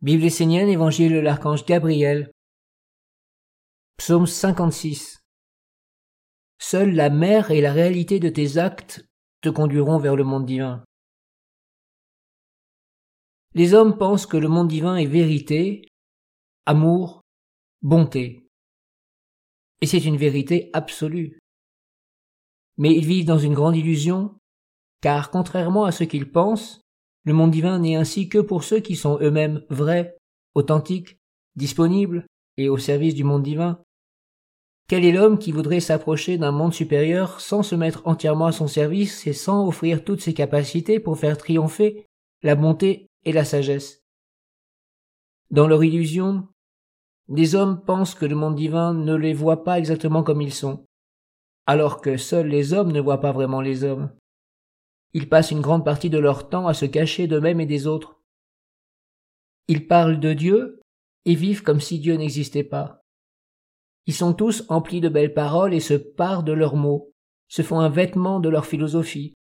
Bible essénienne, Évangile de l'archange Gabriel. Psaume 56. Seule la mer et la réalité de tes actes te conduiront vers le monde divin. Les hommes pensent que le monde divin est vérité, amour, bonté. Et c'est une vérité absolue. Mais ils vivent dans une grande illusion, car contrairement à ce qu'ils pensent, le monde divin n'est ainsi que pour ceux qui sont eux-mêmes vrais, authentiques, disponibles et au service du monde divin. Quel est l'homme qui voudrait s'approcher d'un monde supérieur sans se mettre entièrement à son service et sans offrir toutes ses capacités pour faire triompher la bonté et la sagesse? Dans leur illusion, des hommes pensent que le monde divin ne les voit pas exactement comme ils sont, alors que seuls les hommes ne voient pas vraiment les hommes. Ils passent une grande partie de leur temps à se cacher d'eux-mêmes et des autres. Ils parlent de Dieu et vivent comme si Dieu n'existait pas. Ils sont tous emplis de belles paroles et se parent de leurs mots, se font un vêtement de leur philosophie,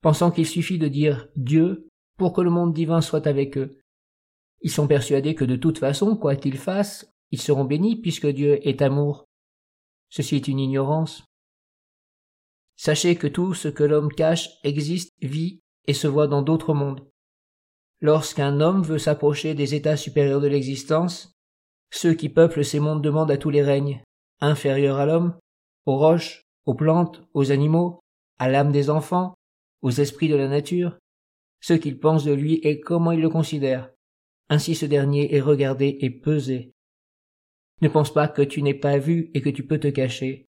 pensant qu'il suffit de dire Dieu pour que le monde divin soit avec eux. Ils sont persuadés que de toute façon, quoi qu'ils fassent, ils seront bénis puisque Dieu est amour. Ceci est une ignorance. Sachez que tout ce que l'homme cache existe, vit et se voit dans d'autres mondes. Lorsqu'un homme veut s'approcher des états supérieurs de l'existence, ceux qui peuplent ces mondes demandent à tous les règnes, inférieurs à l'homme, aux roches, aux plantes, aux animaux, à l'âme des enfants, aux esprits de la nature, ce qu'ils pensent de lui et comment ils le considèrent. Ainsi ce dernier est regardé et pesé. Ne pense pas que tu n'es pas vu et que tu peux te cacher.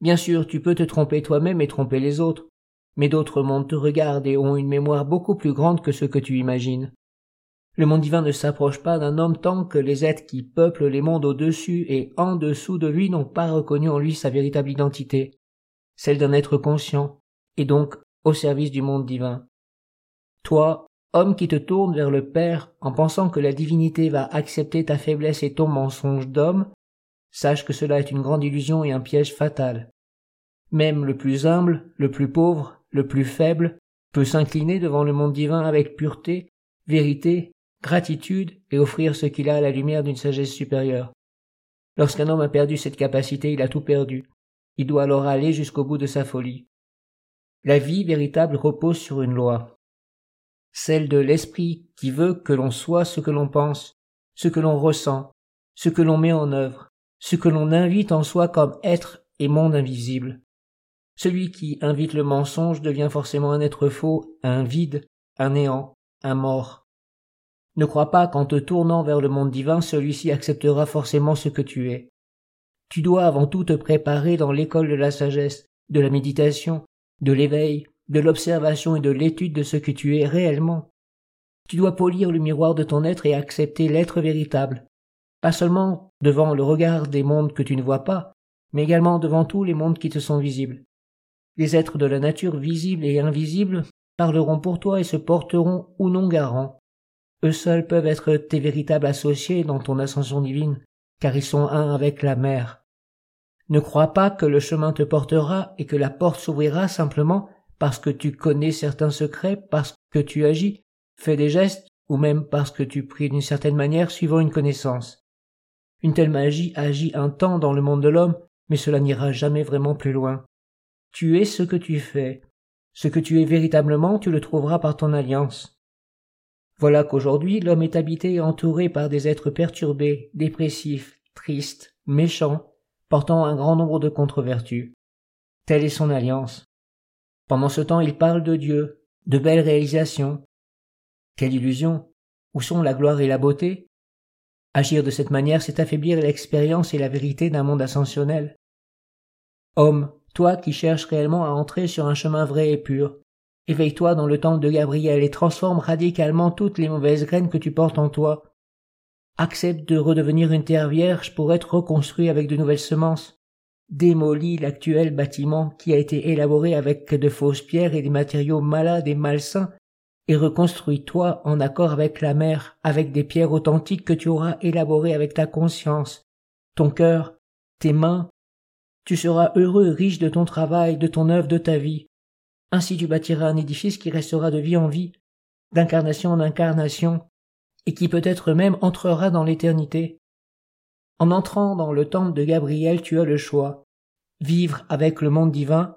Bien sûr, tu peux te tromper toi-même et tromper les autres, mais d'autres mondes te regardent et ont une mémoire beaucoup plus grande que ce que tu imagines. Le monde divin ne s'approche pas d'un homme tant que les êtres qui peuplent les mondes au-dessus et en dessous de lui n'ont pas reconnu en lui sa véritable identité, celle d'un être conscient, et donc au service du monde divin. Toi, homme qui te tourne vers le Père en pensant que la divinité va accepter ta faiblesse et ton mensonge d'homme, Sache que cela est une grande illusion et un piège fatal. Même le plus humble, le plus pauvre, le plus faible, peut s'incliner devant le monde divin avec pureté, vérité, gratitude et offrir ce qu'il a à la lumière d'une sagesse supérieure. Lorsqu'un homme a perdu cette capacité, il a tout perdu. Il doit alors aller jusqu'au bout de sa folie. La vie véritable repose sur une loi, celle de l'esprit qui veut que l'on soit ce que l'on pense, ce que l'on ressent, ce que l'on met en œuvre, ce que l'on invite en soi comme être et monde invisible. Celui qui invite le mensonge devient forcément un être faux, un vide, un néant, un mort. Ne crois pas qu'en te tournant vers le monde divin, celui-ci acceptera forcément ce que tu es. Tu dois avant tout te préparer dans l'école de la sagesse, de la méditation, de l'éveil, de l'observation et de l'étude de ce que tu es réellement. Tu dois polir le miroir de ton être et accepter l'être véritable, pas seulement devant le regard des mondes que tu ne vois pas, mais également devant tous les mondes qui te sont visibles. Les êtres de la nature visibles et invisibles parleront pour toi et se porteront ou non garants. Eux seuls peuvent être tes véritables associés dans ton ascension divine, car ils sont un avec la mer. Ne crois pas que le chemin te portera et que la porte s'ouvrira simplement parce que tu connais certains secrets, parce que tu agis, fais des gestes, ou même parce que tu pries d'une certaine manière suivant une connaissance. Une telle magie agit un temps dans le monde de l'homme, mais cela n'ira jamais vraiment plus loin. Tu es ce que tu fais. Ce que tu es véritablement, tu le trouveras par ton alliance. Voilà qu'aujourd'hui l'homme est habité et entouré par des êtres perturbés, dépressifs, tristes, méchants, portant un grand nombre de contre-vertus. Telle est son alliance. Pendant ce temps il parle de Dieu, de belles réalisations. Quelle illusion. Où sont la gloire et la beauté? Agir de cette manière, c'est affaiblir l'expérience et la vérité d'un monde ascensionnel. Homme, toi qui cherches réellement à entrer sur un chemin vrai et pur, éveille-toi dans le temple de Gabriel et transforme radicalement toutes les mauvaises graines que tu portes en toi. Accepte de redevenir une terre vierge pour être reconstruit avec de nouvelles semences. Démolis l'actuel bâtiment qui a été élaboré avec de fausses pierres et des matériaux malades et malsains et reconstruis-toi en accord avec la mer, avec des pierres authentiques que tu auras élaborées avec ta conscience, ton cœur, tes mains. Tu seras heureux, riche de ton travail, de ton œuvre, de ta vie. Ainsi tu bâtiras un édifice qui restera de vie en vie, d'incarnation en incarnation, et qui peut-être même entrera dans l'éternité. En entrant dans le temple de Gabriel, tu as le choix. Vivre avec le monde divin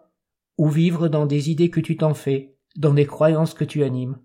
ou vivre dans des idées que tu t'en fais, dans des croyances que tu animes.